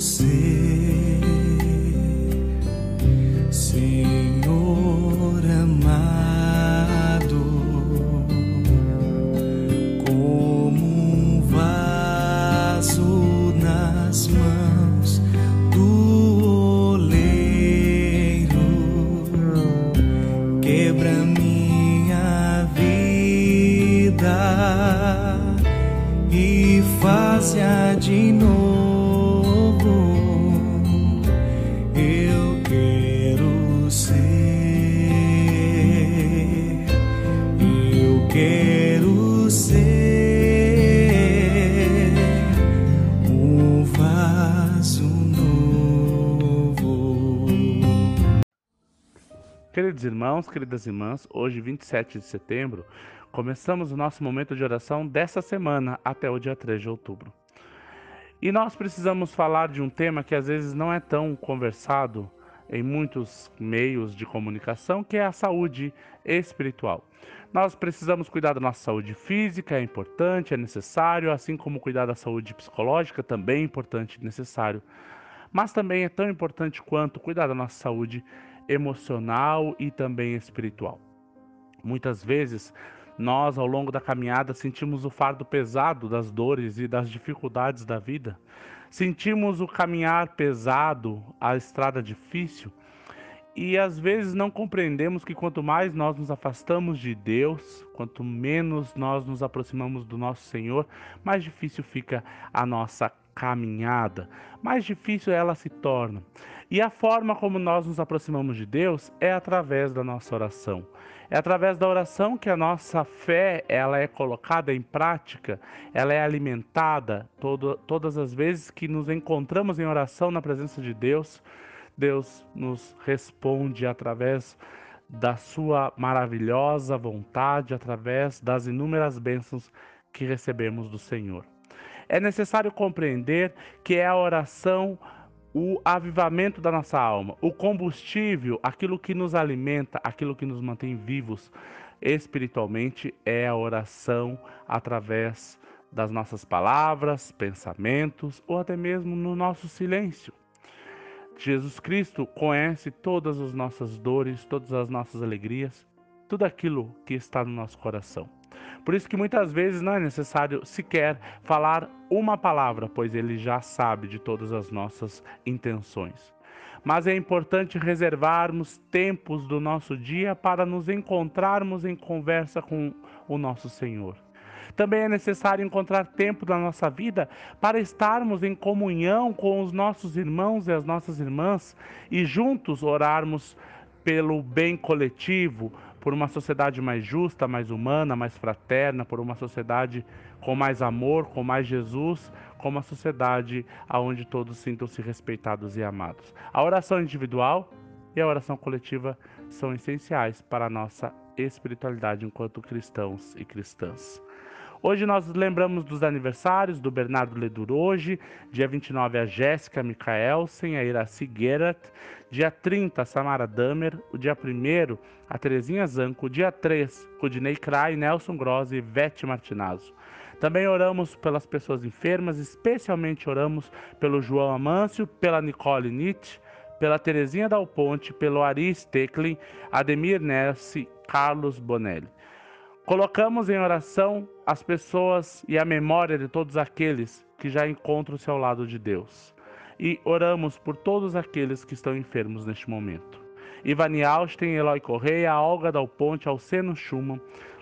ser, Senhor amado, como um vaso nas mãos do oleiro, quebra minha vida e faz-a de novo. Queridos irmãos, queridas irmãs, hoje, 27 de setembro, começamos o nosso momento de oração dessa semana até o dia 3 de outubro. E nós precisamos falar de um tema que às vezes não é tão conversado em muitos meios de comunicação, que é a saúde espiritual. Nós precisamos cuidar da nossa saúde física, é importante, é necessário, assim como cuidar da saúde psicológica também é importante e necessário. Mas também é tão importante quanto cuidar da nossa saúde emocional e também espiritual. Muitas vezes nós, ao longo da caminhada, sentimos o fardo pesado das dores e das dificuldades da vida. Sentimos o caminhar pesado, a estrada difícil. E às vezes não compreendemos que quanto mais nós nos afastamos de Deus, quanto menos nós nos aproximamos do nosso Senhor, mais difícil fica a nossa caminhada, mais difícil ela se torna. E a forma como nós nos aproximamos de Deus é através da nossa oração. É através da oração que a nossa fé ela é colocada em prática, ela é alimentada todo, todas as vezes que nos encontramos em oração na presença de Deus. Deus nos responde através da sua maravilhosa vontade, através das inúmeras bênçãos que recebemos do Senhor. É necessário compreender que é a oração o avivamento da nossa alma, o combustível, aquilo que nos alimenta, aquilo que nos mantém vivos espiritualmente é a oração através das nossas palavras, pensamentos ou até mesmo no nosso silêncio. Jesus Cristo conhece todas as nossas dores, todas as nossas alegrias, tudo aquilo que está no nosso coração. Por isso que muitas vezes não é necessário sequer falar uma palavra, pois ele já sabe de todas as nossas intenções. Mas é importante reservarmos tempos do nosso dia para nos encontrarmos em conversa com o nosso Senhor. Também é necessário encontrar tempo na nossa vida para estarmos em comunhão com os nossos irmãos e as nossas irmãs e juntos orarmos pelo bem coletivo, por uma sociedade mais justa, mais humana, mais fraterna, por uma sociedade com mais amor, com mais Jesus, com uma sociedade onde todos sintam-se respeitados e amados. A oração individual e a oração coletiva são essenciais para a nossa espiritualidade enquanto cristãos e cristãs. Hoje nós lembramos dos aniversários do Bernardo Ledur hoje, dia 29 a Jéssica Michaelsen, a Iraci Gerard, dia 30 a Samara Damer, o dia 1 a Terezinha Zanco, dia 3 Rudinei Krai, Nelson Gross e Vete Martinazzo. Também oramos pelas pessoas enfermas, especialmente oramos pelo João Amâncio, pela Nicole Nietzsche, pela Terezinha Dal Ponte, pelo Ari Stecklin, Ademir Nessi, Carlos Bonelli. Colocamos em oração as pessoas e a memória de todos aqueles que já encontram-se ao lado de Deus. E oramos por todos aqueles que estão enfermos neste momento. Ivani Austin, Eloy Correia, Olga Dal Ponte, Alceno Schumann,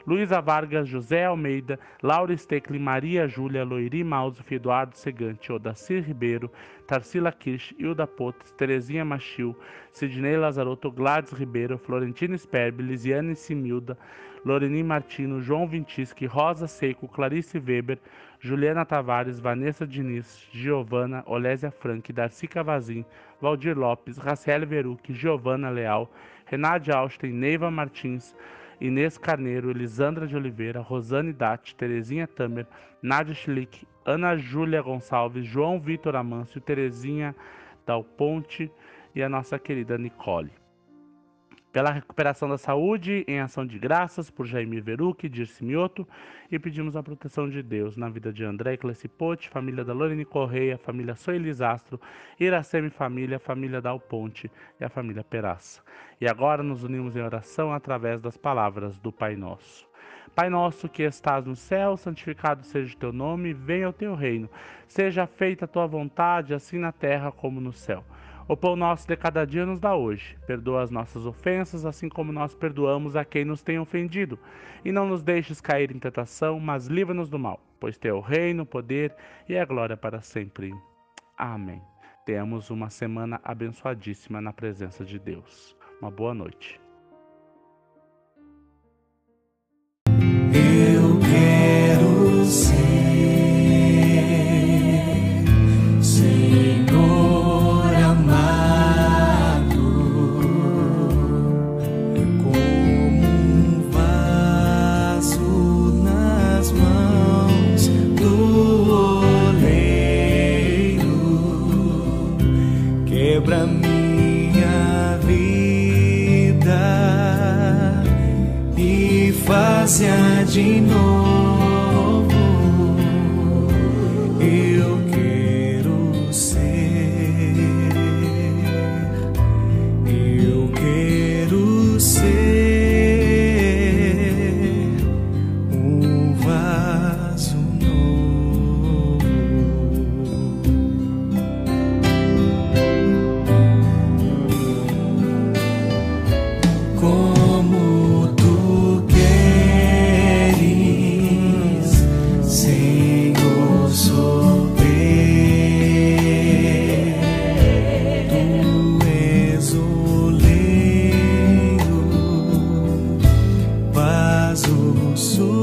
Luísa Vargas, José Almeida, Laura Stecklin, Maria Júlia, Loiri Mausuf, Eduardo Segante, Odacir Ribeiro, Tarsila Kirsch, Hilda Potes, Terezinha Machil, Sidney Lazarotto, Gladys Ribeiro, Florentina Sperbi, Lisiane Similda, Loreni Martino, João Vintischi, Rosa Seco, Clarice Weber, Juliana Tavares, Vanessa Diniz, Giovana, Olésia Frank, Darcy Cavazin, Valdir Lopes, Raciele Veruc, Giovana Leal, Renate Austin, Neiva Martins, Inês Carneiro, Elisandra de Oliveira, Rosane Datti, Terezinha Tamer, Nádia Schlick, Ana Júlia Gonçalves, João Vitor Amâncio, Terezinha Dal Ponte e a nossa querida Nicole. Pela recuperação da saúde, em ação de graças por Jaime Veruc, Dirce Mioto, e pedimos a proteção de Deus na vida de André Clecipote, família da Lorene Correia, família Soelizastro, Iraceme Família, família Dal Ponte e a família Peraça. E agora nos unimos em oração através das palavras do Pai Nosso. Pai nosso que estás no céu, santificado seja o teu nome, venha o teu reino. Seja feita a tua vontade, assim na terra como no céu. O pão nosso de cada dia nos dá hoje. Perdoa as nossas ofensas, assim como nós perdoamos a quem nos tem ofendido. E não nos deixes cair em tentação, mas livra-nos do mal, pois teu reino, o poder e a glória para sempre. Amém. Tenhamos uma semana abençoadíssima na presença de Deus. Uma boa noite. Seja de novo. sou.